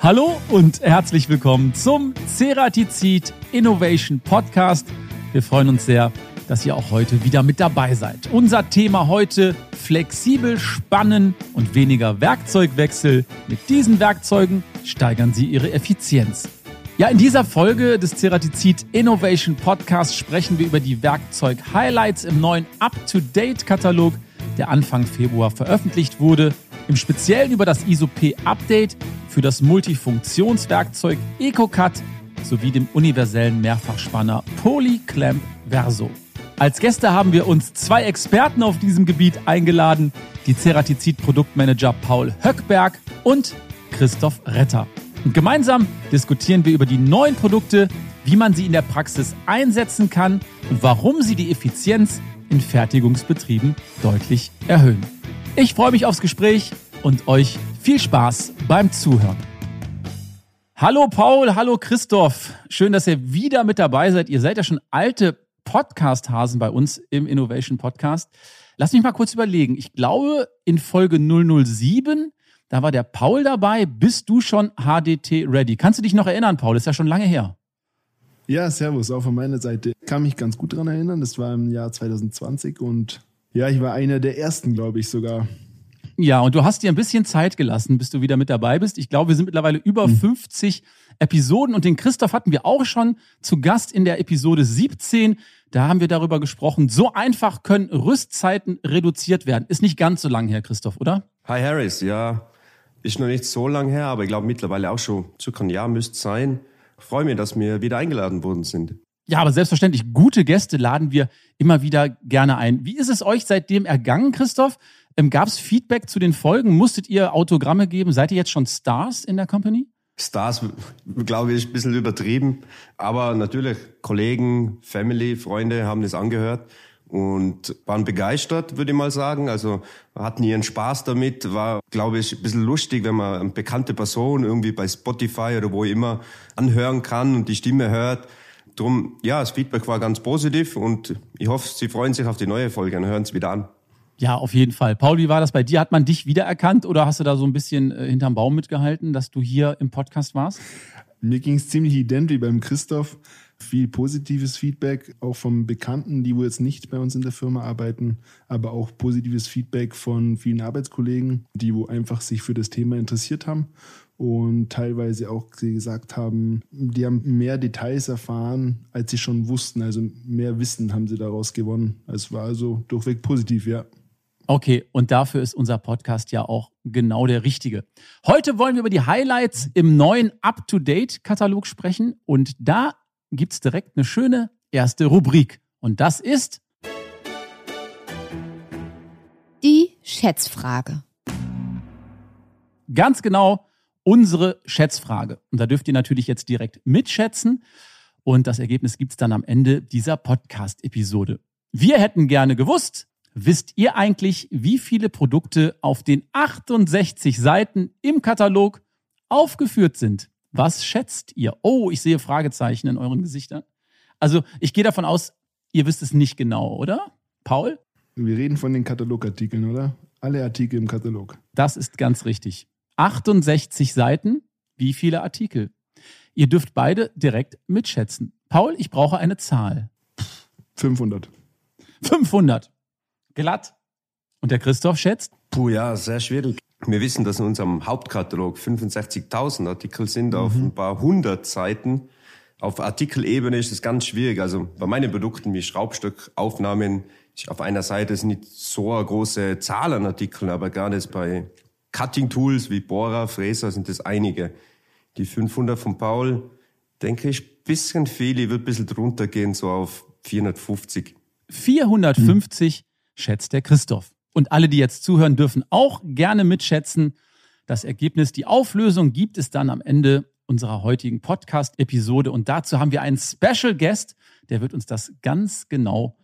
Hallo und herzlich willkommen zum Ceratizid Innovation Podcast. Wir freuen uns sehr, dass ihr auch heute wieder mit dabei seid. Unser Thema heute flexibel spannen und weniger Werkzeugwechsel. Mit diesen Werkzeugen steigern Sie Ihre Effizienz. Ja, in dieser Folge des Ceratizid Innovation Podcast sprechen wir über die Werkzeug-Highlights im neuen Up-to-Date-Katalog, der Anfang Februar veröffentlicht wurde. Im Speziellen über das ISO-P-Update für das Multifunktionswerkzeug EcoCut sowie dem universellen Mehrfachspanner PolyClamp Verso. Als Gäste haben wir uns zwei Experten auf diesem Gebiet eingeladen, die Ceratizid-Produktmanager Paul Höckberg und Christoph Retter. Und gemeinsam diskutieren wir über die neuen Produkte, wie man sie in der Praxis einsetzen kann und warum sie die Effizienz in Fertigungsbetrieben deutlich erhöhen. Ich freue mich aufs Gespräch und euch viel Spaß beim Zuhören. Hallo Paul, hallo Christoph. Schön, dass ihr wieder mit dabei seid. Ihr seid ja schon alte Podcast-Hasen bei uns im Innovation Podcast. Lass mich mal kurz überlegen. Ich glaube, in Folge 007, da war der Paul dabei. Bist du schon HDT ready? Kannst du dich noch erinnern, Paul? Das ist ja schon lange her. Ja, servus, auch von meiner Seite. Kann mich ganz gut daran erinnern. Das war im Jahr 2020 und ja, ich war einer der ersten, glaube ich sogar. Ja, und du hast dir ein bisschen Zeit gelassen, bis du wieder mit dabei bist. Ich glaube, wir sind mittlerweile über hm. 50 Episoden und den Christoph hatten wir auch schon zu Gast in der Episode 17. Da haben wir darüber gesprochen. So einfach können Rüstzeiten reduziert werden. Ist nicht ganz so lang her, Christoph, oder? Hi Harris, ja, ist noch nicht so lang her, aber ich glaube mittlerweile auch schon circa ein Jahr müsste sein. Ich freue mich, dass wir wieder eingeladen worden sind. Ja, aber selbstverständlich, gute Gäste laden wir immer wieder gerne ein. Wie ist es euch seitdem ergangen, Christoph? Ähm, Gab es Feedback zu den Folgen? Musstet ihr Autogramme geben? Seid ihr jetzt schon Stars in der Company? Stars, glaube ich, ein bisschen übertrieben. Aber natürlich, Kollegen, Family, Freunde haben das angehört und waren begeistert, würde ich mal sagen. Also hatten ihren Spaß damit. War, glaube ich, ein bisschen lustig, wenn man eine bekannte Person irgendwie bei Spotify oder wo immer anhören kann und die Stimme hört. Drum, ja, das Feedback war ganz positiv und ich hoffe, Sie freuen sich auf die neue Folge und hören es wieder an. Ja, auf jeden Fall. Paul, wie war das bei dir? Hat man dich wiedererkannt oder hast du da so ein bisschen äh, hinterm Baum mitgehalten, dass du hier im Podcast warst? Mir ging es ziemlich ident wie beim Christoph. Viel positives Feedback, auch von Bekannten, die wo jetzt nicht bei uns in der Firma arbeiten, aber auch positives Feedback von vielen Arbeitskollegen, die wo einfach sich für das Thema interessiert haben und teilweise auch gesagt haben, die haben mehr Details erfahren, als sie schon wussten. Also mehr Wissen haben sie daraus gewonnen. Es war also durchweg positiv, ja. Okay, und dafür ist unser Podcast ja auch genau der richtige. Heute wollen wir über die Highlights im neuen Up-to-Date-Katalog sprechen und da gibt es direkt eine schöne erste Rubrik. Und das ist die Schätzfrage. Ganz genau unsere Schätzfrage. Und da dürft ihr natürlich jetzt direkt mitschätzen. Und das Ergebnis gibt es dann am Ende dieser Podcast-Episode. Wir hätten gerne gewusst, Wisst ihr eigentlich, wie viele Produkte auf den 68 Seiten im Katalog aufgeführt sind? Was schätzt ihr? Oh, ich sehe Fragezeichen in euren Gesichtern. Also, ich gehe davon aus, ihr wisst es nicht genau, oder? Paul? Wir reden von den Katalogartikeln, oder? Alle Artikel im Katalog. Das ist ganz richtig. 68 Seiten, wie viele Artikel? Ihr dürft beide direkt mitschätzen. Paul, ich brauche eine Zahl. 500. 500 glatt. Und der Christoph schätzt? Puh, ja, sehr schwierig. Wir wissen, dass in unserem Hauptkatalog 65.000 Artikel sind auf mhm. ein paar hundert Seiten. Auf Artikelebene ist es ganz schwierig. Also bei meinen Produkten wie Schraubstockaufnahmen auf einer Seite ist nicht so eine große Zahl an Artikeln, aber gerade bei Cutting Tools wie Bohrer, Fräser sind es einige. Die 500 von Paul, denke ich, bisschen viel. Ich würde ein bisschen drunter gehen, so auf 450. 450 schätzt der Christoph. Und alle, die jetzt zuhören, dürfen auch gerne mitschätzen. Das Ergebnis, die Auflösung gibt es dann am Ende unserer heutigen Podcast-Episode. Und dazu haben wir einen Special Guest, der wird uns das ganz genau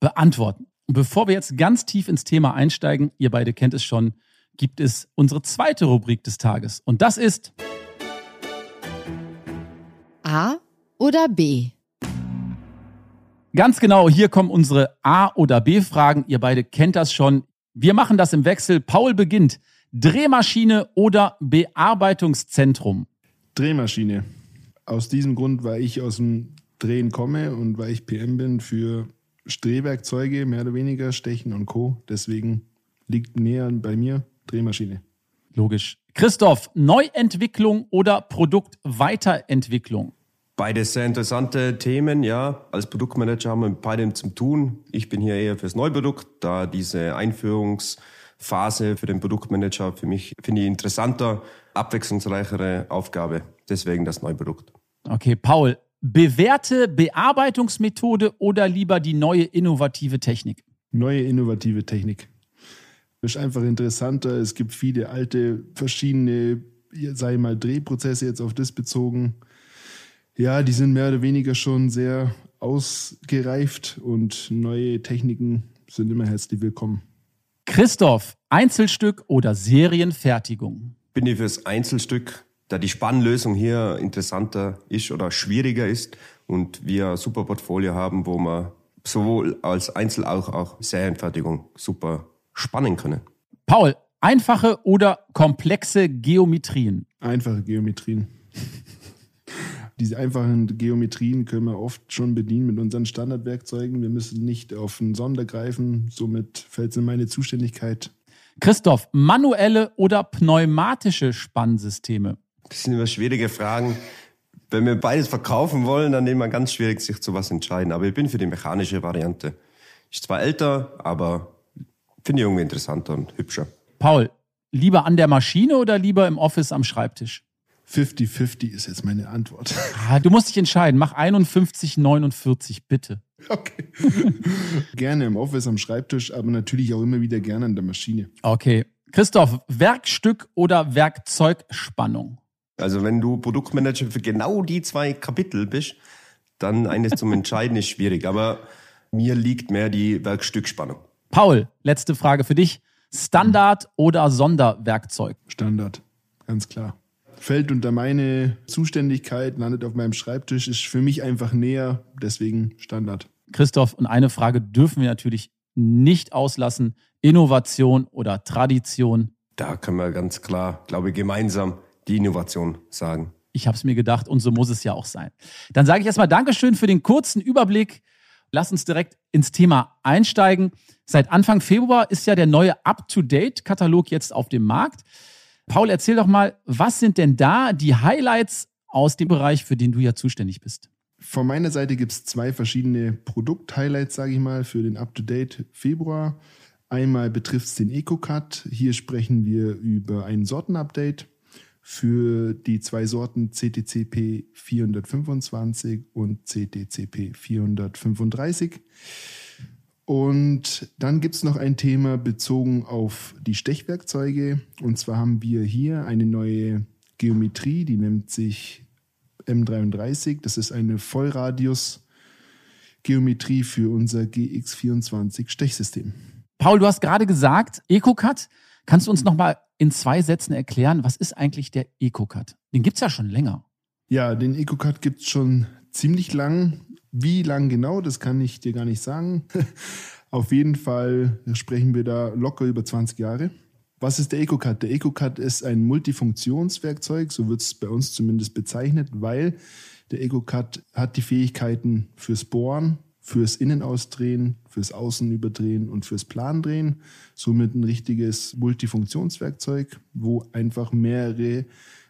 beantworten. Und bevor wir jetzt ganz tief ins Thema einsteigen, ihr beide kennt es schon, gibt es unsere zweite Rubrik des Tages. Und das ist A oder B? Ganz genau, hier kommen unsere A- oder B-Fragen. Ihr beide kennt das schon. Wir machen das im Wechsel. Paul beginnt. Drehmaschine oder Bearbeitungszentrum? Drehmaschine. Aus diesem Grund, weil ich aus dem Drehen komme und weil ich PM bin für Drehwerkzeuge, mehr oder weniger, Stechen und Co. Deswegen liegt näher bei mir Drehmaschine. Logisch. Christoph, Neuentwicklung oder Produktweiterentwicklung? Beides sehr interessante Themen, ja. Als Produktmanager haben wir mit beidem zu tun. Ich bin hier eher fürs Neuprodukt, da diese Einführungsphase für den Produktmanager für mich, finde ich, interessanter, abwechslungsreichere Aufgabe. Deswegen das Neuprodukt. Okay, Paul, bewährte Bearbeitungsmethode oder lieber die neue innovative Technik? Neue innovative Technik. Ist einfach interessanter. Es gibt viele alte, verschiedene, sei mal Drehprozesse jetzt auf das bezogen. Ja, die sind mehr oder weniger schon sehr ausgereift und neue Techniken sind immer herzlich willkommen. Christoph, Einzelstück oder Serienfertigung? Bin ich fürs Einzelstück, da die Spannlösung hier interessanter ist oder schwieriger ist und wir ein super Portfolio haben, wo man sowohl als Einzel- auch, auch Serienfertigung super spannen können. Paul, einfache oder komplexe Geometrien? Einfache Geometrien. Diese einfachen Geometrien können wir oft schon bedienen mit unseren Standardwerkzeugen. Wir müssen nicht auf einen Sonder greifen. Somit fällt es in meine Zuständigkeit. Christoph, manuelle oder pneumatische Spannsysteme? Das sind immer schwierige Fragen. Wenn wir beides verkaufen wollen, dann nehmen wir ganz schwierig, sich zu was entscheiden. Aber ich bin für die mechanische Variante. Ist zwar älter, aber finde ich irgendwie interessanter und hübscher. Paul, lieber an der Maschine oder lieber im Office am Schreibtisch? 50-50 ist jetzt meine Antwort. Ah, du musst dich entscheiden. Mach 51, 49, bitte. Okay. gerne im Office am Schreibtisch, aber natürlich auch immer wieder gerne an der Maschine. Okay. Christoph, Werkstück oder Werkzeugspannung? Also wenn du Produktmanager für genau die zwei Kapitel bist, dann eines zum Entscheiden ist schwierig. Aber mir liegt mehr die Werkstückspannung. Paul, letzte Frage für dich. Standard oder Sonderwerkzeug? Standard, ganz klar. Fällt unter meine Zuständigkeit, landet auf meinem Schreibtisch, ist für mich einfach näher, deswegen Standard. Christoph, und eine Frage dürfen wir natürlich nicht auslassen. Innovation oder Tradition? Da können wir ganz klar, glaube ich, gemeinsam die Innovation sagen. Ich habe es mir gedacht und so muss es ja auch sein. Dann sage ich erstmal Dankeschön für den kurzen Überblick. Lass uns direkt ins Thema einsteigen. Seit Anfang Februar ist ja der neue Up-to-Date-Katalog jetzt auf dem Markt. Paul, erzähl doch mal, was sind denn da die Highlights aus dem Bereich, für den du ja zuständig bist? Von meiner Seite gibt es zwei verschiedene Produkt-Highlights, sage ich mal, für den Up-to-Date Februar. Einmal betrifft es den EcoCut. Hier sprechen wir über ein Sortenupdate für die zwei Sorten CTCP 425 und CTCP 435. Und dann gibt es noch ein Thema bezogen auf die Stechwerkzeuge. Und zwar haben wir hier eine neue Geometrie, die nennt sich M33. Das ist eine Vollradius-Geometrie für unser GX24 Stechsystem. Paul, du hast gerade gesagt, EcoCut. Kannst du uns nochmal in zwei Sätzen erklären, was ist eigentlich der EcoCut? Den gibt es ja schon länger. Ja, den EcoCut gibt es schon ziemlich lang. Wie lang genau, das kann ich dir gar nicht sagen. Auf jeden Fall sprechen wir da locker über 20 Jahre. Was ist der EcoCut? Der EcoCut ist ein Multifunktionswerkzeug, so wird es bei uns zumindest bezeichnet, weil der EcoCut hat die Fähigkeiten fürs Bohren, fürs Innenausdrehen, fürs Außenüberdrehen und fürs Plandrehen. Somit ein richtiges Multifunktionswerkzeug, wo einfach mehrere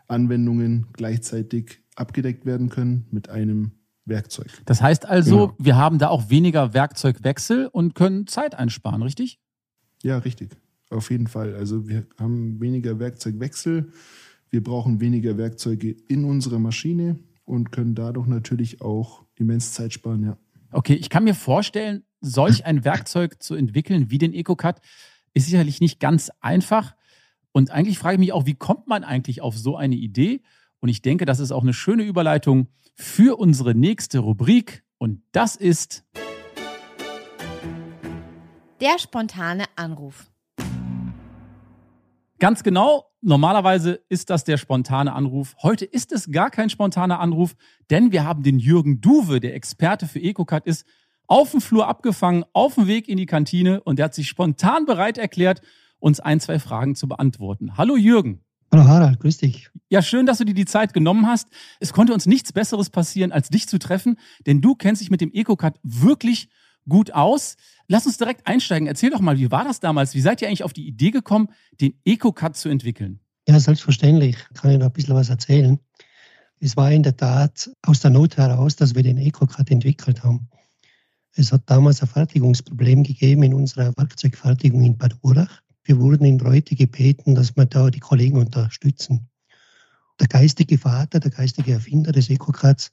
Anwendungen gleichzeitig abgedeckt werden können mit einem Werkzeug. Das heißt also, genau. wir haben da auch weniger Werkzeugwechsel und können Zeit einsparen, richtig? Ja, richtig. Auf jeden Fall. Also wir haben weniger Werkzeugwechsel. Wir brauchen weniger Werkzeuge in unserer Maschine und können dadurch natürlich auch immens Zeit sparen, ja. Okay, ich kann mir vorstellen, solch ein Werkzeug zu entwickeln wie den EcoCut ist sicherlich nicht ganz einfach. Und eigentlich frage ich mich auch, wie kommt man eigentlich auf so eine Idee? Und ich denke, das ist auch eine schöne Überleitung für unsere nächste Rubrik. Und das ist der spontane Anruf. Ganz genau. Normalerweise ist das der spontane Anruf. Heute ist es gar kein spontaner Anruf, denn wir haben den Jürgen Duwe, der Experte für EcoCut ist, auf dem Flur abgefangen, auf dem Weg in die Kantine und der hat sich spontan bereit erklärt, uns ein, zwei Fragen zu beantworten. Hallo Jürgen. Hallo Harald, grüß dich. Ja, schön, dass du dir die Zeit genommen hast. Es konnte uns nichts Besseres passieren, als dich zu treffen, denn du kennst dich mit dem EcoCut wirklich gut aus. Lass uns direkt einsteigen. Erzähl doch mal, wie war das damals? Wie seid ihr eigentlich auf die Idee gekommen, den EcoCut zu entwickeln? Ja, selbstverständlich. Kann ich noch ein bisschen was erzählen. Es war in der Tat aus der Not heraus, dass wir den EcoCut entwickelt haben. Es hat damals ein Fertigungsproblem gegeben in unserer Werkzeugfertigung in Bad Urach. Wir wurden in Reute gebeten, dass wir da die Kollegen unterstützen. Der geistige Vater, der geistige Erfinder des EcoCuts,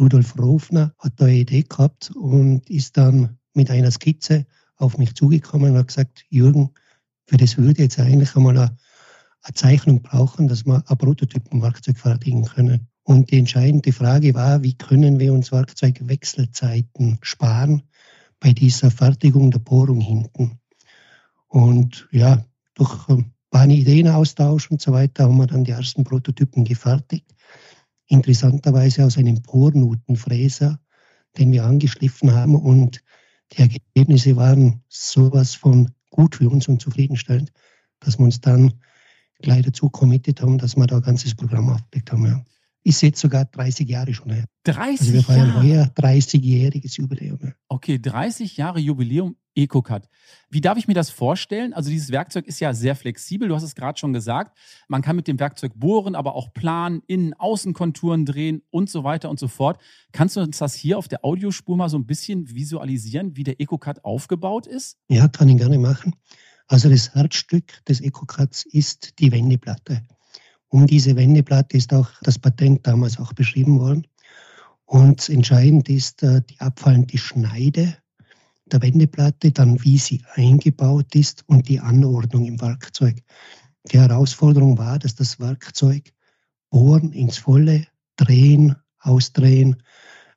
Rudolf Rofner, hat da eine Idee gehabt und ist dann mit einer Skizze auf mich zugekommen und hat gesagt, Jürgen, für das würde jetzt eigentlich einmal eine, eine Zeichnung brauchen, dass wir ein Prototypenwerkzeug fertigen können. Und die entscheidende Frage war, wie können wir uns Werkzeugwechselzeiten sparen bei dieser Fertigung der Bohrung hinten. Und ja, durch ein paar Ideenaustausch und so weiter haben wir dann die ersten Prototypen gefertigt. Interessanterweise aus einem Bohrnutenfräser, den wir angeschliffen haben. Und die Ergebnisse waren sowas von gut für uns und zufriedenstellend, dass wir uns dann gleich dazu committed haben, dass wir da ein ganzes Programm aufgelegt haben. Ja ist jetzt sogar 30 Jahre schon her. 30 also wir feiern Jahre? heuer 30-jähriges Jubiläum. Okay, 30 Jahre Jubiläum EcoCut. Wie darf ich mir das vorstellen? Also dieses Werkzeug ist ja sehr flexibel, du hast es gerade schon gesagt. Man kann mit dem Werkzeug bohren, aber auch planen, Innen-, Außenkonturen drehen und so weiter und so fort. Kannst du uns das hier auf der Audiospur mal so ein bisschen visualisieren, wie der EcoCut aufgebaut ist? Ja, kann ich gerne machen. Also das Herzstück des EcoCuts ist die Wendeplatte. Um diese Wendeplatte ist auch das Patent damals auch beschrieben worden. Und entscheidend ist äh, die abfallende Schneide der Wendeplatte, dann wie sie eingebaut ist und die Anordnung im Werkzeug. Die Herausforderung war, dass das Werkzeug bohren ins Volle, drehen, ausdrehen,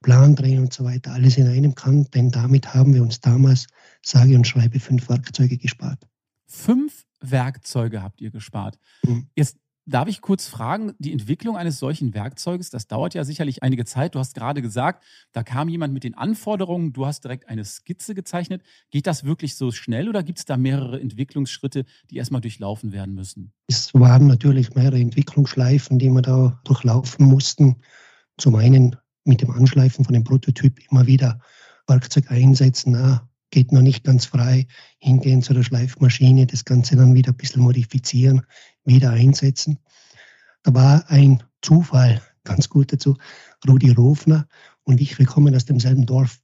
Plan drehen und so weiter, alles in einem kann, denn damit haben wir uns damals, sage und schreibe, fünf Werkzeuge gespart. Fünf Werkzeuge habt ihr gespart. Mhm. Jetzt Darf ich kurz fragen, die Entwicklung eines solchen Werkzeuges, das dauert ja sicherlich einige Zeit. Du hast gerade gesagt, da kam jemand mit den Anforderungen, du hast direkt eine Skizze gezeichnet. Geht das wirklich so schnell oder gibt es da mehrere Entwicklungsschritte, die erstmal durchlaufen werden müssen? Es waren natürlich mehrere Entwicklungsschleifen, die wir da durchlaufen mussten. Zum einen mit dem Anschleifen von dem Prototyp immer wieder Werkzeug einsetzen, na, geht noch nicht ganz frei, hingehen zu der Schleifmaschine, das Ganze dann wieder ein bisschen modifizieren, wieder einsetzen. Da war ein Zufall ganz gut dazu. Rudi Rofner und ich, wir kommen aus demselben Dorf.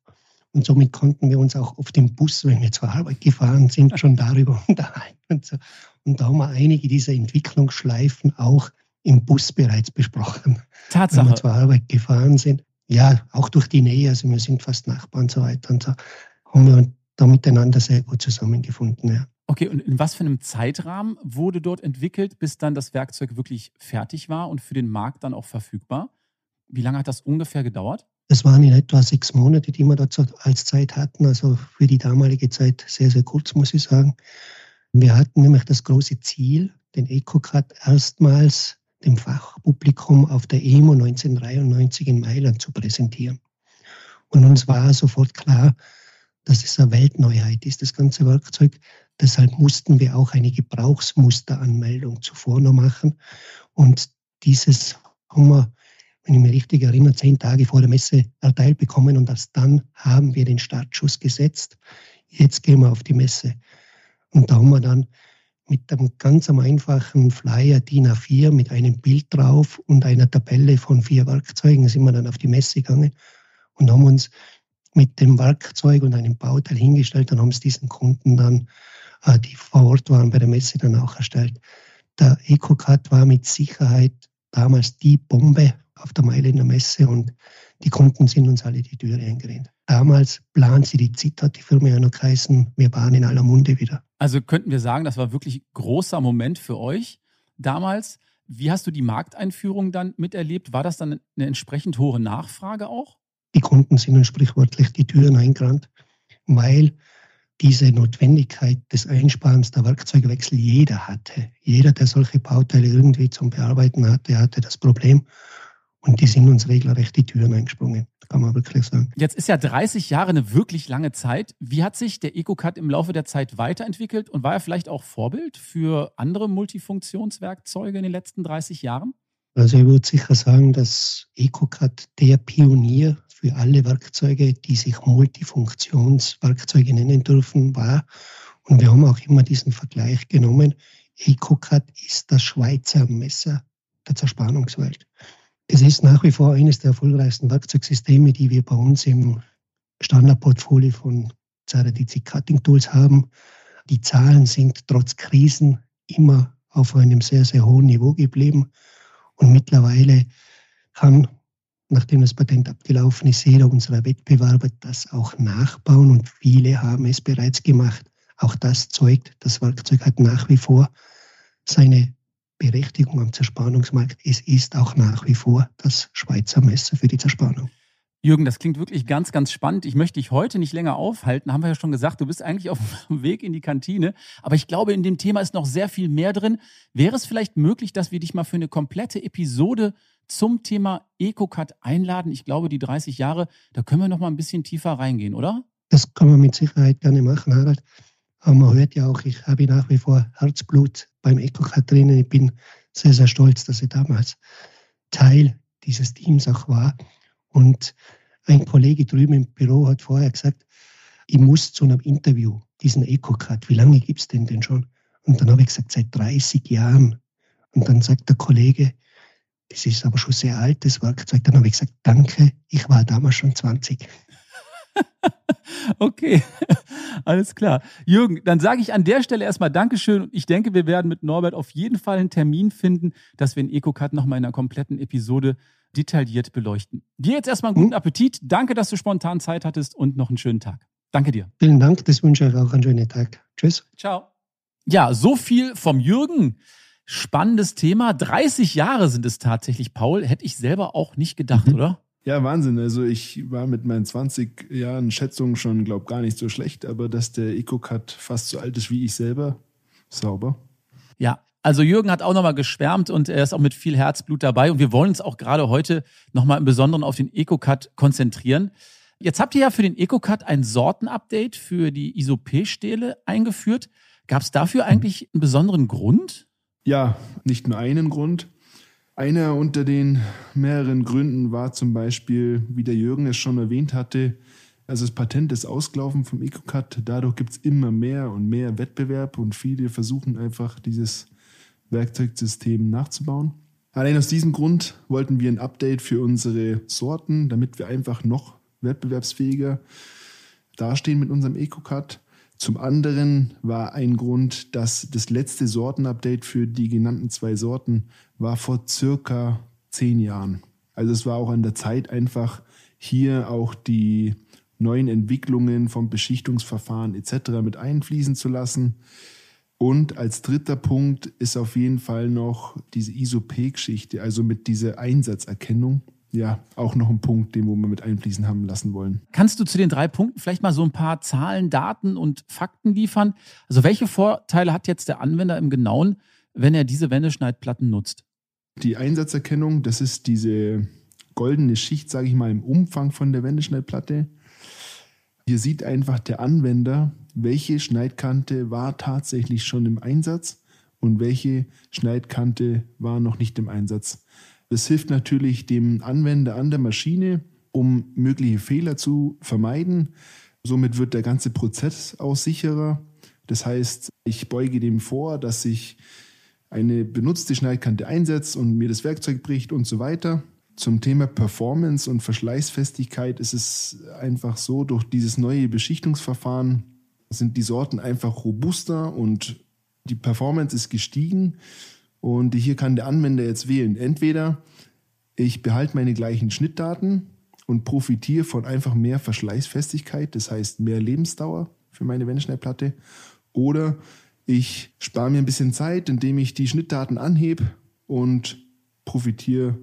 Und somit konnten wir uns auch auf dem Bus, wenn wir zur Arbeit gefahren sind, schon darüber unterhalten. Und, so. und da haben wir einige dieser Entwicklungsschleifen auch im Bus bereits besprochen. Tatsache. Wenn wir zur Arbeit gefahren sind. Ja, auch durch die Nähe, also wir sind fast Nachbarn und so weiter. Und so haben wir da miteinander sehr gut zusammengefunden. Ja. Okay, und in was für einem Zeitrahmen wurde dort entwickelt, bis dann das Werkzeug wirklich fertig war und für den Markt dann auch verfügbar? Wie lange hat das ungefähr gedauert? Das waren in etwa sechs Monate, die wir dazu als Zeit hatten. Also für die damalige Zeit sehr, sehr kurz, muss ich sagen. Wir hatten nämlich das große Ziel, den EcoCard erstmals dem Fachpublikum auf der EMO 1993 in Mailand zu präsentieren. Und uns war sofort klar, dass es eine Weltneuheit ist, das ganze Werkzeug. Deshalb mussten wir auch eine Gebrauchsmusteranmeldung zuvor noch machen. Und dieses haben wir, wenn ich mich richtig erinnere, zehn Tage vor der Messe erteilt bekommen und erst dann haben wir den Startschuss gesetzt. Jetzt gehen wir auf die Messe. Und da haben wir dann mit einem ganz einfachen Flyer DIN A4 mit einem Bild drauf und einer Tabelle von vier Werkzeugen sind wir dann auf die Messe gegangen und haben uns mit dem Werkzeug und einem Bauteil hingestellt und haben es diesen Kunden dann, die vor Ort waren bei der Messe, dann auch erstellt. Der EcoCut war mit Sicherheit damals die Bombe auf der Mailänder Messe und die Kunden sind uns alle die Türe eingerannt. Damals planen sie die ZIT, hat die Firma ja noch geheißen, wir waren in aller Munde wieder. Also könnten wir sagen, das war wirklich ein großer Moment für euch damals. Wie hast du die Markteinführung dann miterlebt? War das dann eine entsprechend hohe Nachfrage auch? Die Kunden sind uns sprichwörtlich die Türen eingerannt, weil diese Notwendigkeit des Einsparens der Werkzeugwechsel jeder hatte. Jeder, der solche Bauteile irgendwie zum Bearbeiten hatte, hatte das Problem. Und die sind uns regelrecht die Türen eingesprungen. kann man wirklich sagen. Jetzt ist ja 30 Jahre eine wirklich lange Zeit. Wie hat sich der EcoCut im Laufe der Zeit weiterentwickelt und war er vielleicht auch Vorbild für andere Multifunktionswerkzeuge in den letzten 30 Jahren? Also ich würde sicher sagen, dass EcoCut der Pionier für alle Werkzeuge, die sich Multifunktionswerkzeuge nennen dürfen, war. Und wir haben auch immer diesen Vergleich genommen. EcoCut ist das Schweizer Messer der Zerspannungswelt. Es ist nach wie vor eines der erfolgreichsten Werkzeugsysteme, die wir bei uns im Standardportfolio von ZRDC Cutting Tools haben. Die Zahlen sind trotz Krisen immer auf einem sehr, sehr hohen Niveau geblieben. Und mittlerweile kann, nachdem das Patent abgelaufen ist, jeder unserer Wettbewerber das auch nachbauen und viele haben es bereits gemacht. Auch das zeugt, das Werkzeug hat nach wie vor seine Berechtigung am Zerspannungsmarkt. Es ist auch nach wie vor das Schweizer Messer für die Zerspannung. Jürgen, das klingt wirklich ganz, ganz spannend. Ich möchte dich heute nicht länger aufhalten. Haben wir ja schon gesagt, du bist eigentlich auf dem Weg in die Kantine. Aber ich glaube, in dem Thema ist noch sehr viel mehr drin. Wäre es vielleicht möglich, dass wir dich mal für eine komplette Episode zum Thema EcoCut einladen? Ich glaube, die 30 Jahre, da können wir noch mal ein bisschen tiefer reingehen, oder? Das kann man mit Sicherheit gerne machen, Harald. Aber man hört ja auch, ich habe nach wie vor Herzblut beim EcoCut drinnen. Ich bin sehr, sehr stolz, dass ich damals Teil dieses Teams auch war. Und ein Kollege drüben im Büro hat vorher gesagt, ich muss zu einem Interview diesen EcoCut, wie lange gibt es denn denn schon? Und dann habe ich gesagt, seit 30 Jahren. Und dann sagt der Kollege, das ist aber schon sehr altes Werkzeug. Dann habe ich gesagt, danke, ich war damals schon 20. okay, alles klar. Jürgen, dann sage ich an der Stelle erstmal Dankeschön ich denke, wir werden mit Norbert auf jeden Fall einen Termin finden, dass wir den EcoCut nochmal in einer kompletten Episode detailliert beleuchten. Dir jetzt erstmal einen guten hm? Appetit. Danke, dass du spontan Zeit hattest und noch einen schönen Tag. Danke dir. Vielen Dank, das wünsche ich euch auch einen schönen Tag. Tschüss. Ciao. Ja, so viel vom Jürgen. Spannendes Thema. 30 Jahre sind es tatsächlich, Paul. Hätte ich selber auch nicht gedacht, mhm. oder? Ja, Wahnsinn. Also ich war mit meinen 20 Jahren Schätzungen schon, glaube gar nicht so schlecht, aber dass der EcoCut fast so alt ist wie ich selber, sauber. Ja, also Jürgen hat auch nochmal geschwärmt und er ist auch mit viel Herzblut dabei und wir wollen uns auch gerade heute nochmal im Besonderen auf den EcoCut konzentrieren. Jetzt habt ihr ja für den EcoCut ein Sortenupdate für die Isopé-Stähle eingeführt. Gab es dafür eigentlich einen besonderen Grund? Ja, nicht nur einen Grund. Einer unter den mehreren Gründen war zum Beispiel, wie der Jürgen es schon erwähnt hatte, also das Patent ist ausgelaufen vom EcoCut. Dadurch gibt es immer mehr und mehr Wettbewerb und viele versuchen einfach dieses Werkzeugsystem nachzubauen. Allein aus diesem Grund wollten wir ein Update für unsere Sorten, damit wir einfach noch wettbewerbsfähiger dastehen mit unserem EcoCut. Zum anderen war ein Grund, dass das letzte Sortenupdate für die genannten zwei Sorten war vor circa zehn Jahren. Also es war auch an der Zeit einfach hier auch die neuen Entwicklungen vom Beschichtungsverfahren etc. mit einfließen zu lassen. Und als dritter Punkt ist auf jeden Fall noch diese ISOP-Geschichte, also mit dieser Einsatzerkennung ja auch noch ein Punkt, den wir mit einfließen haben lassen wollen. Kannst du zu den drei Punkten vielleicht mal so ein paar Zahlen, Daten und Fakten liefern? Also welche Vorteile hat jetzt der Anwender im Genauen, wenn er diese Wendeschneidplatten nutzt? Die Einsatzerkennung, das ist diese goldene Schicht, sage ich mal, im Umfang von der Wendeschneidplatte. Hier sieht einfach der Anwender, welche Schneidkante war tatsächlich schon im Einsatz und welche Schneidkante war noch nicht im Einsatz. Das hilft natürlich dem Anwender an der Maschine, um mögliche Fehler zu vermeiden. Somit wird der ganze Prozess auch sicherer. Das heißt, ich beuge dem vor, dass sich eine benutzte Schneidkante einsetzt und mir das Werkzeug bricht und so weiter. Zum Thema Performance und Verschleißfestigkeit ist es einfach so, durch dieses neue Beschichtungsverfahren sind die Sorten einfach robuster und die Performance ist gestiegen. Und hier kann der Anwender jetzt wählen. Entweder ich behalte meine gleichen Schnittdaten und profitiere von einfach mehr Verschleißfestigkeit, das heißt mehr Lebensdauer für meine Wendeschneidplatte. Oder ich spare mir ein bisschen Zeit, indem ich die Schnittdaten anhebe und profitiere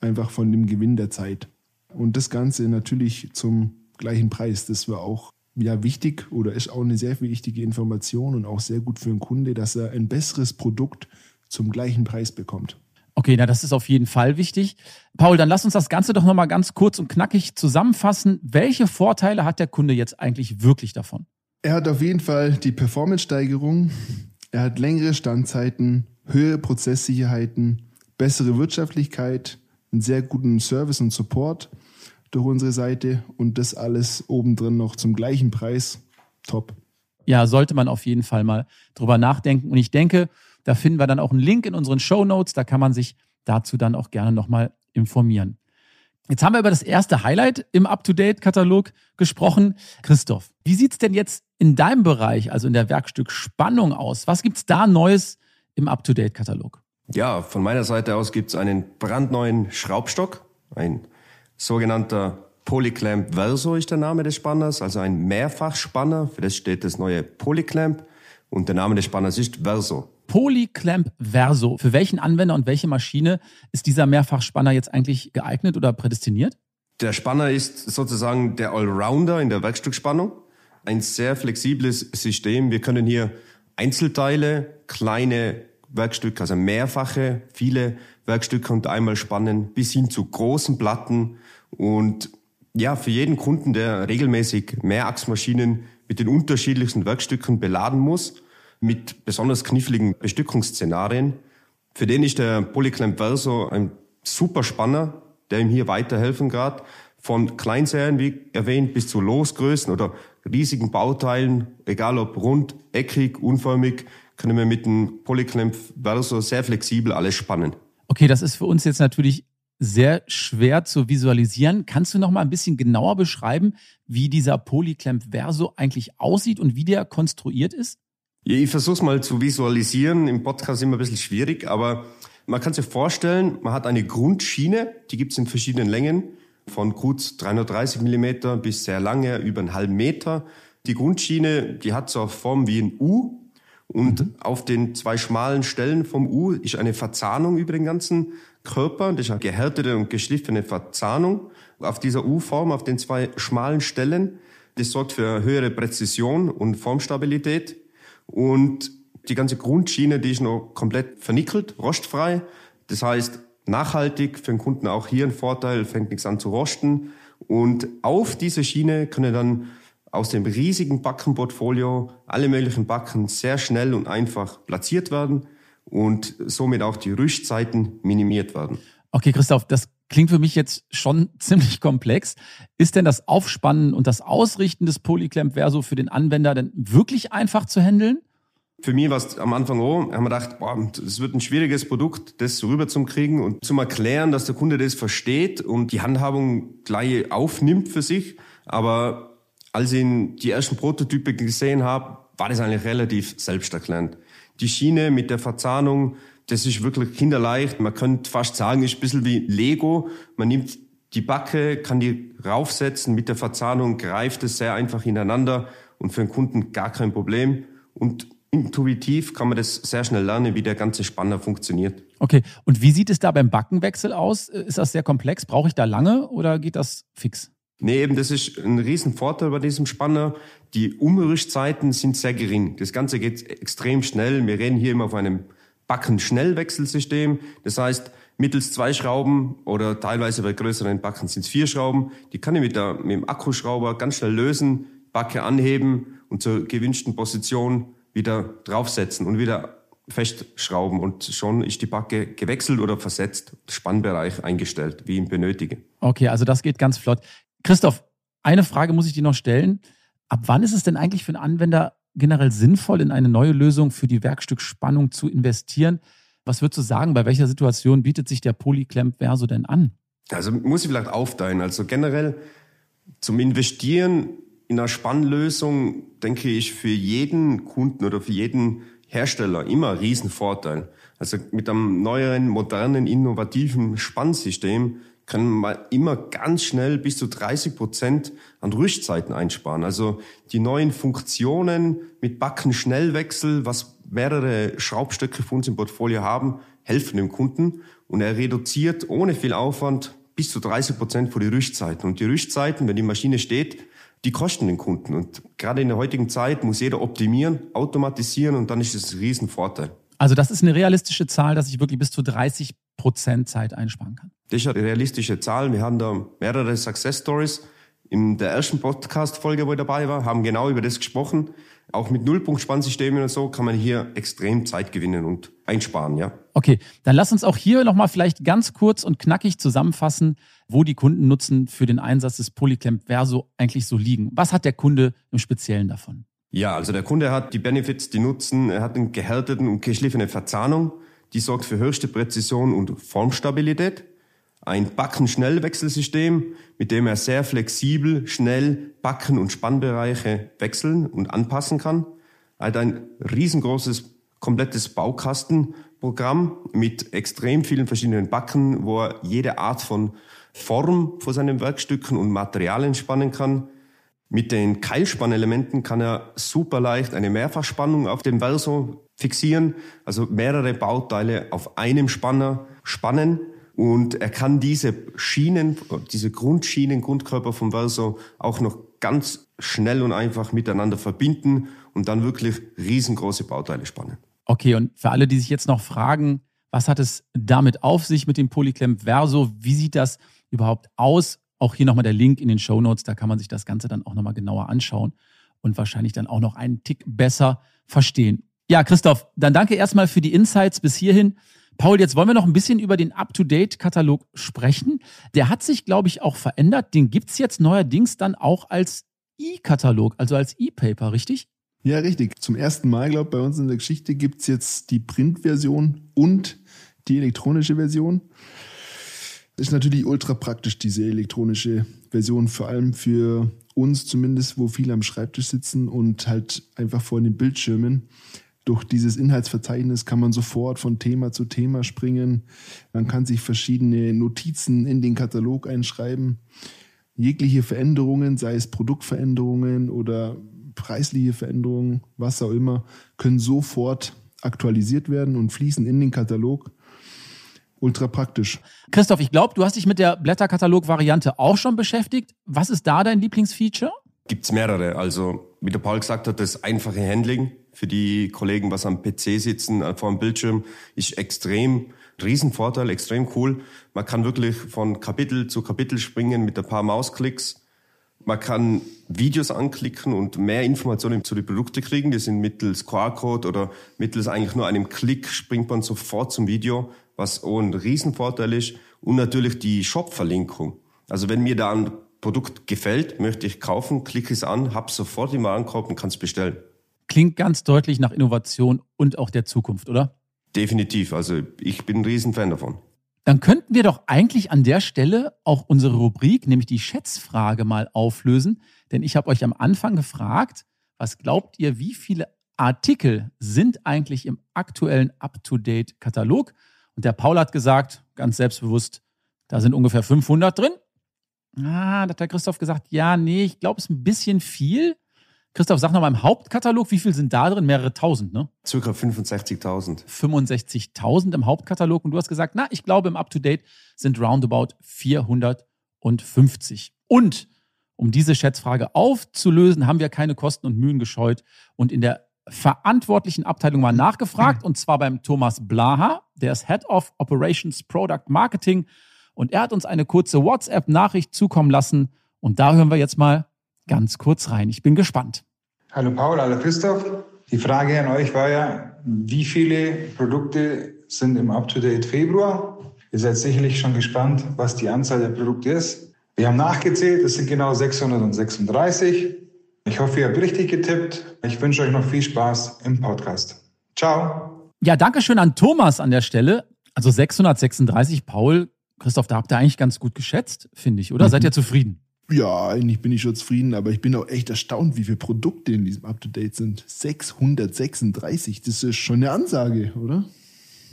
einfach von dem Gewinn der Zeit. Und das Ganze natürlich zum gleichen Preis. Das war auch ja, wichtig oder ist auch eine sehr wichtige Information und auch sehr gut für den Kunde, dass er ein besseres Produkt zum gleichen Preis bekommt. Okay, na, das ist auf jeden Fall wichtig. Paul, dann lass uns das Ganze doch nochmal ganz kurz und knackig zusammenfassen. Welche Vorteile hat der Kunde jetzt eigentlich wirklich davon? Er hat auf jeden Fall die Performance-Steigerung, er hat längere Standzeiten, höhere Prozesssicherheiten, bessere Wirtschaftlichkeit, einen sehr guten Service und Support durch unsere Seite und das alles obendrin noch zum gleichen Preis. Top. Ja, sollte man auf jeden Fall mal drüber nachdenken. Und ich denke, da finden wir dann auch einen Link in unseren Show Notes. Da kann man sich dazu dann auch gerne nochmal informieren. Jetzt haben wir über das erste Highlight im Up-to-Date-Katalog gesprochen. Christoph, wie sieht's denn jetzt in deinem Bereich, also in der Werkstück Spannung aus? Was gibt's da Neues im Up-to-Date-Katalog? Ja, von meiner Seite aus gibt's einen brandneuen Schraubstock, ein sogenannter Polyclamp Verso ist der Name des Spanners, also ein Mehrfachspanner. Für das steht das neue Polyclamp und der Name des Spanners ist Verso. Polyclamp Verso. Für welchen Anwender und welche Maschine ist dieser Mehrfachspanner jetzt eigentlich geeignet oder prädestiniert? Der Spanner ist sozusagen der Allrounder in der Werkstückspannung. Ein sehr flexibles System. Wir können hier Einzelteile, kleine Werkstücke, also mehrfache, viele Werkstücke unter einmal spannen, bis hin zu großen Platten. Und ja, für jeden Kunden, der regelmäßig Mehrachsmaschinen mit den unterschiedlichsten Werkstücken beladen muss, mit besonders kniffligen Bestückungsszenarien. Für den ist der Polyclamp Verso ein super Spanner, der ihm hier weiterhelfen kann. Von Kleinserien, wie erwähnt, bis zu Losgrößen oder riesigen Bauteilen, egal ob rund, eckig, unförmig, können wir mit dem Polyclamp Verso sehr flexibel alles spannen. Okay, das ist für uns jetzt natürlich sehr schwer zu visualisieren. Kannst du noch mal ein bisschen genauer beschreiben, wie dieser Polyclamp Verso eigentlich aussieht und wie der konstruiert ist? Ja, ich versuche es mal zu visualisieren. Im Podcast ist immer ein bisschen schwierig, aber man kann sich vorstellen, man hat eine Grundschiene, die gibt es in verschiedenen Längen, von kurz 330 Millimeter bis sehr lange, über einen halben Meter. Die Grundschiene, die hat so eine Form wie ein U und mhm. auf den zwei schmalen Stellen vom U ist eine Verzahnung über den ganzen Körper. Das ist eine gehärtete und geschliffene Verzahnung auf dieser U-Form, auf den zwei schmalen Stellen. Das sorgt für höhere Präzision und Formstabilität. Und die ganze Grundschiene, die ist noch komplett vernickelt, rostfrei. Das heißt, nachhaltig für den Kunden auch hier ein Vorteil, fängt nichts an zu rosten. Und auf diese Schiene können dann aus dem riesigen Backenportfolio alle möglichen Backen sehr schnell und einfach platziert werden und somit auch die Rüstzeiten minimiert werden. Okay, Christoph, das klingt für mich jetzt schon ziemlich komplex. Ist denn das Aufspannen und das Ausrichten des Polyclamp Verso für den Anwender denn wirklich einfach zu handeln? Für mich war es am Anfang auch, haben wir gedacht, boah, es wird ein schwieriges Produkt, das rüber zum kriegen und zum Erklären, dass der Kunde das versteht und die Handhabung gleich aufnimmt für sich. Aber als ich die ersten Prototype gesehen habe, war das eigentlich relativ selbsterklärend. Die Schiene mit der Verzahnung, das ist wirklich kinderleicht. Man könnte fast sagen, ist ein bisschen wie Lego. Man nimmt die Backe, kann die raufsetzen, mit der Verzahnung greift es sehr einfach ineinander und für den Kunden gar kein Problem. Und intuitiv kann man das sehr schnell lernen, wie der ganze Spanner funktioniert. Okay, und wie sieht es da beim Backenwechsel aus? Ist das sehr komplex? Brauche ich da lange oder geht das fix? Nee, eben, das ist ein Riesenvorteil bei diesem Spanner. Die Umrüstzeiten sind sehr gering. Das Ganze geht extrem schnell. Wir reden hier immer auf einem Backen-Schnellwechselsystem. Das heißt, mittels zwei Schrauben oder teilweise bei größeren Backen sind es vier Schrauben. Die kann ich mit, der, mit dem Akkuschrauber ganz schnell lösen, Backe anheben und zur gewünschten Position wieder draufsetzen und wieder festschrauben und schon ist die Backe gewechselt oder versetzt, Spannbereich eingestellt, wie ich ihn benötige. Okay, also das geht ganz flott. Christoph, eine Frage muss ich dir noch stellen. Ab wann ist es denn eigentlich für einen Anwender generell sinnvoll, in eine neue Lösung für die Werkstückspannung zu investieren? Was würdest du sagen, bei welcher Situation bietet sich der Polyclamp Verso denn an? Also muss ich vielleicht aufteilen. Also generell zum Investieren in einer Spannlösung, denke ich, für jeden Kunden oder für jeden Hersteller immer ein Riesenvorteil. Also mit einem neueren, modernen, innovativen Spannsystem können man immer ganz schnell bis zu 30 Prozent an Rüstzeiten einsparen. Also die neuen Funktionen mit Backenschnellwechsel, was mehrere Schraubstöcke für uns im Portfolio haben, helfen dem Kunden und er reduziert ohne viel Aufwand bis zu 30 Prozent für die Rüstzeiten. Und die Rüstzeiten, wenn die Maschine steht, die kosten den Kunden. Und gerade in der heutigen Zeit muss jeder optimieren, automatisieren und dann ist das ein Riesenvorteil. Also das ist eine realistische Zahl, dass ich wirklich bis zu 30 Prozent Zeit einsparen kann. Das ist eine realistische Zahl. Wir haben da mehrere Success Stories. In der ersten Podcast-Folge, wo ich dabei war, haben genau über das gesprochen. Auch mit Nullpunkt-Spannsystemen und so kann man hier extrem Zeit gewinnen und einsparen, ja. Okay, dann lass uns auch hier nochmal vielleicht ganz kurz und knackig zusammenfassen, wo die Kundennutzen für den Einsatz des Polyclamp Verso eigentlich so liegen. Was hat der Kunde im Speziellen davon? Ja, also der Kunde hat die Benefits, die Nutzen, er hat eine gehärteten und geschliffene Verzahnung, die sorgt für höchste Präzision und Formstabilität. Ein Backen-Schnellwechselsystem, mit dem er sehr flexibel, schnell Backen- und Spannbereiche wechseln und anpassen kann. Er hat ein riesengroßes, komplettes Baukastenprogramm mit extrem vielen verschiedenen Backen, wo er jede Art von Form vor seinen Werkstücken und Materialien spannen kann. Mit den Keilspannelementen kann er super leicht eine Mehrfachspannung auf dem Verso fixieren, also mehrere Bauteile auf einem Spanner spannen. Und er kann diese Schienen, diese Grundschienen, Grundkörper vom Verso auch noch ganz schnell und einfach miteinander verbinden und dann wirklich riesengroße Bauteile spannen. Okay, und für alle, die sich jetzt noch fragen, was hat es damit auf sich mit dem Polyclamp Verso? Wie sieht das überhaupt aus? Auch hier nochmal der Link in den Show Notes, da kann man sich das Ganze dann auch nochmal genauer anschauen und wahrscheinlich dann auch noch einen Tick besser verstehen. Ja, Christoph, dann danke erstmal für die Insights bis hierhin. Paul, jetzt wollen wir noch ein bisschen über den Up-to-Date-Katalog sprechen. Der hat sich, glaube ich, auch verändert. Den gibt es jetzt neuerdings dann auch als E-Katalog, also als E-Paper, richtig? Ja, richtig. Zum ersten Mal, glaube ich, bei uns in der Geschichte gibt es jetzt die Print-Version und die elektronische Version. Ist natürlich ultra praktisch, diese elektronische Version, vor allem für uns zumindest, wo viele am Schreibtisch sitzen und halt einfach vor den Bildschirmen. Durch dieses Inhaltsverzeichnis kann man sofort von Thema zu Thema springen. Man kann sich verschiedene Notizen in den Katalog einschreiben. Jegliche Veränderungen, sei es Produktveränderungen oder preisliche Veränderungen, was auch immer, können sofort aktualisiert werden und fließen in den Katalog ultra praktisch. Christoph, ich glaube, du hast dich mit der Blätterkatalog-Variante auch schon beschäftigt. Was ist da dein Lieblingsfeature? Gibt's mehrere. Also, wie der Paul gesagt hat, das einfache Handling für die Kollegen, was am PC sitzen, äh, vor dem Bildschirm, ist extrem Riesenvorteil, extrem cool. Man kann wirklich von Kapitel zu Kapitel springen mit ein paar Mausklicks. Man kann Videos anklicken und mehr Informationen zu den Produkten kriegen. Die sind mittels QR-Code oder mittels eigentlich nur einem Klick springt man sofort zum Video was auch ein Riesenvorteil ist. Und natürlich die Shop-Verlinkung. Also wenn mir da ein Produkt gefällt, möchte ich kaufen, klicke es an, habe sofort im Warenkorb und kann es bestellen. Klingt ganz deutlich nach Innovation und auch der Zukunft, oder? Definitiv. Also ich bin ein Riesenfan davon. Dann könnten wir doch eigentlich an der Stelle auch unsere Rubrik, nämlich die Schätzfrage, mal auflösen. Denn ich habe euch am Anfang gefragt, was glaubt ihr, wie viele Artikel sind eigentlich im aktuellen Up-to-Date-Katalog? Und der Paul hat gesagt, ganz selbstbewusst, da sind ungefähr 500 drin. Ah, da hat der Christoph gesagt, ja, nee, ich glaube, es ist ein bisschen viel. Christoph, sag nochmal im Hauptkatalog, wie viel sind da drin? Mehrere tausend, ne? Circa 65.000. 65.000 im Hauptkatalog. Und du hast gesagt, na, ich glaube, im Up-to-Date sind roundabout 450. Und um diese Schätzfrage aufzulösen, haben wir keine Kosten und Mühen gescheut und in der verantwortlichen Abteilung mal nachgefragt, und zwar beim Thomas Blaha, der ist Head of Operations Product Marketing. Und er hat uns eine kurze WhatsApp-Nachricht zukommen lassen. Und da hören wir jetzt mal ganz kurz rein. Ich bin gespannt. Hallo Paul, hallo Christoph. Die Frage an euch war ja, wie viele Produkte sind im Up-to-Date Februar? Ihr seid sicherlich schon gespannt, was die Anzahl der Produkte ist. Wir haben nachgezählt, es sind genau 636. Ich hoffe, ihr habt richtig getippt. Ich wünsche euch noch viel Spaß im Podcast. Ciao. Ja, danke schön an Thomas an der Stelle. Also 636, Paul, Christoph, da habt ihr eigentlich ganz gut geschätzt, finde ich, oder? Mhm. Seid ihr zufrieden? Ja, eigentlich bin ich schon zufrieden, aber ich bin auch echt erstaunt, wie viele Produkte in diesem Up-to-Date sind. 636, das ist schon eine Ansage, oder?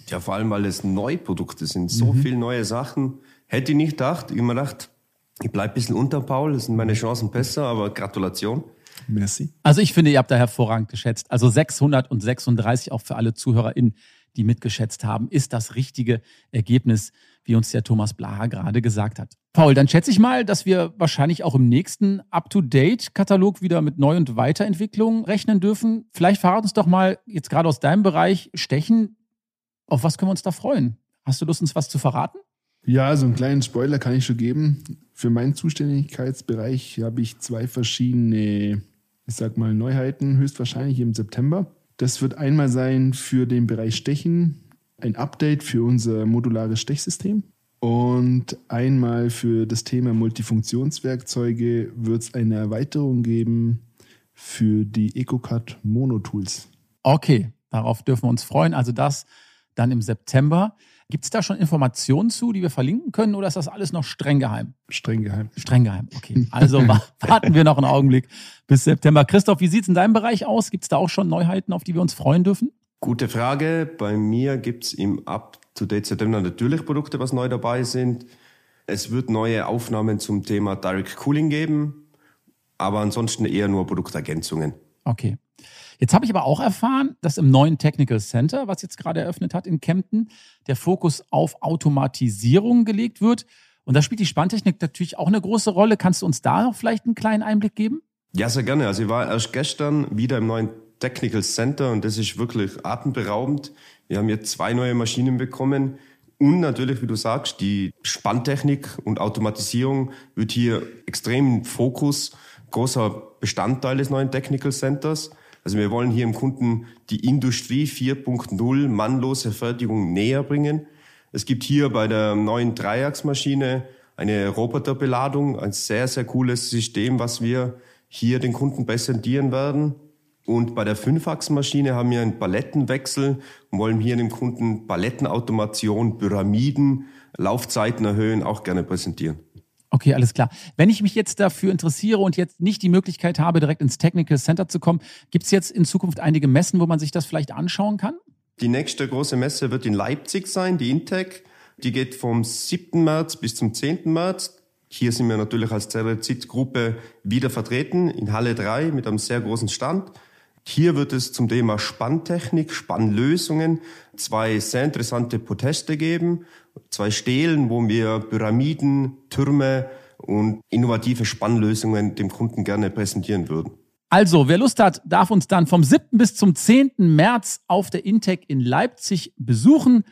Ja, vor allem, weil es Neuprodukte sind. So mhm. viele neue Sachen. Hätte ich nicht gedacht. Ich immer gedacht, ich bleibe ein bisschen unter Paul, das sind meine Chancen besser, aber Gratulation. Merci. Also ich finde, ihr habt da hervorragend geschätzt. Also 636 auch für alle ZuhörerInnen, die mitgeschätzt haben, ist das richtige Ergebnis, wie uns der Thomas Blaha gerade gesagt hat. Paul, dann schätze ich mal, dass wir wahrscheinlich auch im nächsten Up-to-Date-Katalog wieder mit Neu- und Weiterentwicklungen rechnen dürfen. Vielleicht verrat uns doch mal jetzt gerade aus deinem Bereich Stechen, auf was können wir uns da freuen? Hast du Lust, uns was zu verraten? Ja, so einen kleinen Spoiler kann ich schon geben. Für meinen Zuständigkeitsbereich habe ich zwei verschiedene, ich sag mal, Neuheiten, höchstwahrscheinlich im September. Das wird einmal sein für den Bereich Stechen, ein Update für unser modulares Stechsystem. Und einmal für das Thema Multifunktionswerkzeuge wird es eine Erweiterung geben für die EcoCut Mono Tools. Okay, darauf dürfen wir uns freuen. Also das dann im September. Gibt es da schon Informationen zu, die wir verlinken können, oder ist das alles noch streng geheim? Streng geheim. Streng geheim, okay. Also warten wir noch einen Augenblick bis September. Christoph, wie sieht es in deinem Bereich aus? Gibt es da auch schon Neuheiten, auf die wir uns freuen dürfen? Gute Frage. Bei mir gibt es im Up-to-Date September natürlich Produkte, was neu dabei sind. Es wird neue Aufnahmen zum Thema Direct Cooling geben, aber ansonsten eher nur Produktergänzungen. Okay. Jetzt habe ich aber auch erfahren, dass im neuen Technical Center, was jetzt gerade eröffnet hat in Kempten, der Fokus auf Automatisierung gelegt wird. Und da spielt die Spanntechnik natürlich auch eine große Rolle. Kannst du uns da noch vielleicht einen kleinen Einblick geben? Ja, sehr gerne. Also ich war erst gestern wieder im neuen Technical Center und das ist wirklich atemberaubend. Wir haben jetzt zwei neue Maschinen bekommen. Und natürlich, wie du sagst, die Spanntechnik und Automatisierung wird hier extrem im Fokus, großer Bestandteil des neuen Technical Centers. Also wir wollen hier im Kunden die Industrie 4.0 mannlose Fertigung näher bringen. Es gibt hier bei der neuen Dreiachsmaschine eine Roboterbeladung, ein sehr, sehr cooles System, was wir hier den Kunden präsentieren werden. Und bei der Fünfachsmaschine haben wir einen Palettenwechsel und wollen hier dem Kunden Palettenautomation, Pyramiden, Laufzeiten erhöhen, auch gerne präsentieren. Okay, alles klar. Wenn ich mich jetzt dafür interessiere und jetzt nicht die Möglichkeit habe, direkt ins Technical Center zu kommen, gibt es jetzt in Zukunft einige Messen, wo man sich das vielleicht anschauen kann? Die nächste große Messe wird in Leipzig sein, die Intec. Die geht vom 7. März bis zum 10. März. Hier sind wir natürlich als Cerazit-Gruppe wieder vertreten in Halle 3 mit einem sehr großen Stand. Hier wird es zum Thema Spanntechnik, Spannlösungen zwei sehr interessante Proteste geben. Zwei Stelen, wo wir Pyramiden, Türme und innovative Spannlösungen dem Kunden gerne präsentieren würden. Also, wer Lust hat, darf uns dann vom 7. bis zum 10. März auf der Intec in Leipzig besuchen.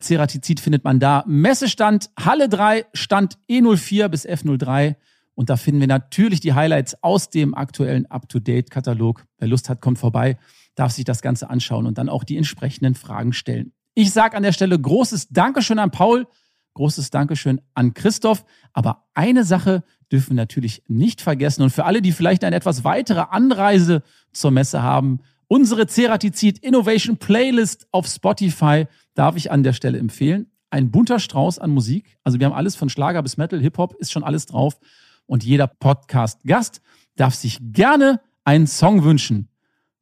Ceratizid findet man da. Messestand Halle 3, Stand E04 bis F03. Und da finden wir natürlich die Highlights aus dem aktuellen Up-to-Date-Katalog. Wer Lust hat, kommt vorbei, darf sich das Ganze anschauen und dann auch die entsprechenden Fragen stellen. Ich sage an der Stelle großes Dankeschön an Paul, großes Dankeschön an Christoph. Aber eine Sache dürfen wir natürlich nicht vergessen. Und für alle, die vielleicht eine etwas weitere Anreise zur Messe haben, unsere Ceratizid Innovation Playlist auf Spotify darf ich an der Stelle empfehlen. Ein bunter Strauß an Musik. Also wir haben alles von Schlager bis Metal, Hip-Hop, ist schon alles drauf und jeder Podcast-Gast darf sich gerne einen Song wünschen.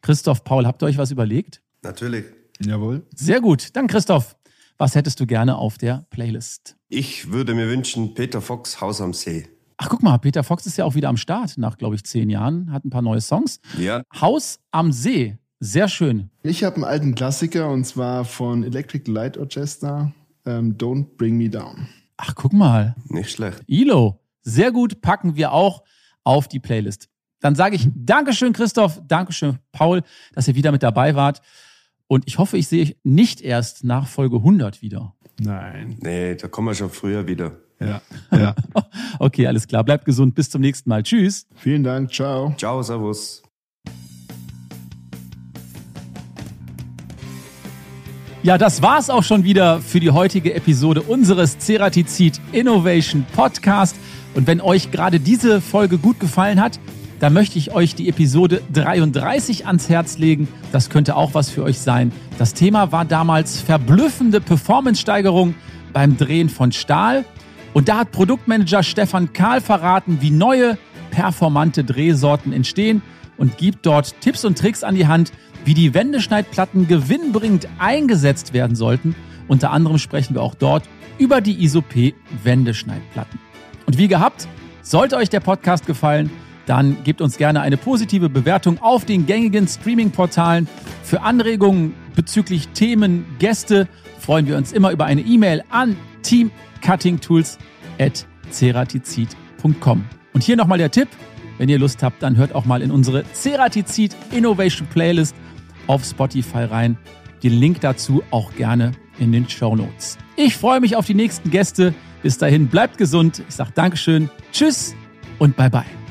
Christoph, Paul, habt ihr euch was überlegt? Natürlich. Jawohl. Sehr gut. Dann Christoph, was hättest du gerne auf der Playlist? Ich würde mir wünschen, Peter Fox, Haus am See. Ach, guck mal, Peter Fox ist ja auch wieder am Start nach, glaube ich, zehn Jahren, hat ein paar neue Songs. Ja. Haus am See, sehr schön. Ich habe einen alten Klassiker und zwar von Electric Light Orchestra, ähm, Don't Bring Me Down. Ach, guck mal. Nicht schlecht. Ilo, sehr gut, packen wir auch auf die Playlist. Dann sage ich Dankeschön, Christoph, Dankeschön, Paul, dass ihr wieder mit dabei wart. Und ich hoffe, ich sehe euch nicht erst nach Folge 100 wieder. Nein. Nee, da kommen wir schon früher wieder. Ja. ja. okay, alles klar. Bleibt gesund. Bis zum nächsten Mal. Tschüss. Vielen Dank. Ciao. Ciao, Servus. Ja, das war's auch schon wieder für die heutige Episode unseres Ceratizid Innovation Podcast. Und wenn euch gerade diese Folge gut gefallen hat, dann möchte ich euch die Episode 33 ans Herz legen. Das könnte auch was für euch sein. Das Thema war damals verblüffende Performance-Steigerung beim Drehen von Stahl. Und da hat Produktmanager Stefan Kahl verraten, wie neue, performante Drehsorten entstehen und gibt dort Tipps und Tricks an die Hand, wie die Wendeschneidplatten gewinnbringend eingesetzt werden sollten. Unter anderem sprechen wir auch dort über die ISOP Wendeschneidplatten. Und wie gehabt, sollte euch der Podcast gefallen, dann gebt uns gerne eine positive Bewertung auf den gängigen Streaming-Portalen. Für Anregungen bezüglich Themen, Gäste freuen wir uns immer über eine E-Mail an teamcuttingtools.ceratizid.com. Und hier nochmal der Tipp, wenn ihr Lust habt, dann hört auch mal in unsere Ceratizid Innovation Playlist auf Spotify rein. Den Link dazu auch gerne in den Show Notes. Ich freue mich auf die nächsten Gäste. Bis dahin, bleibt gesund. Ich sage Dankeschön, Tschüss und Bye-bye.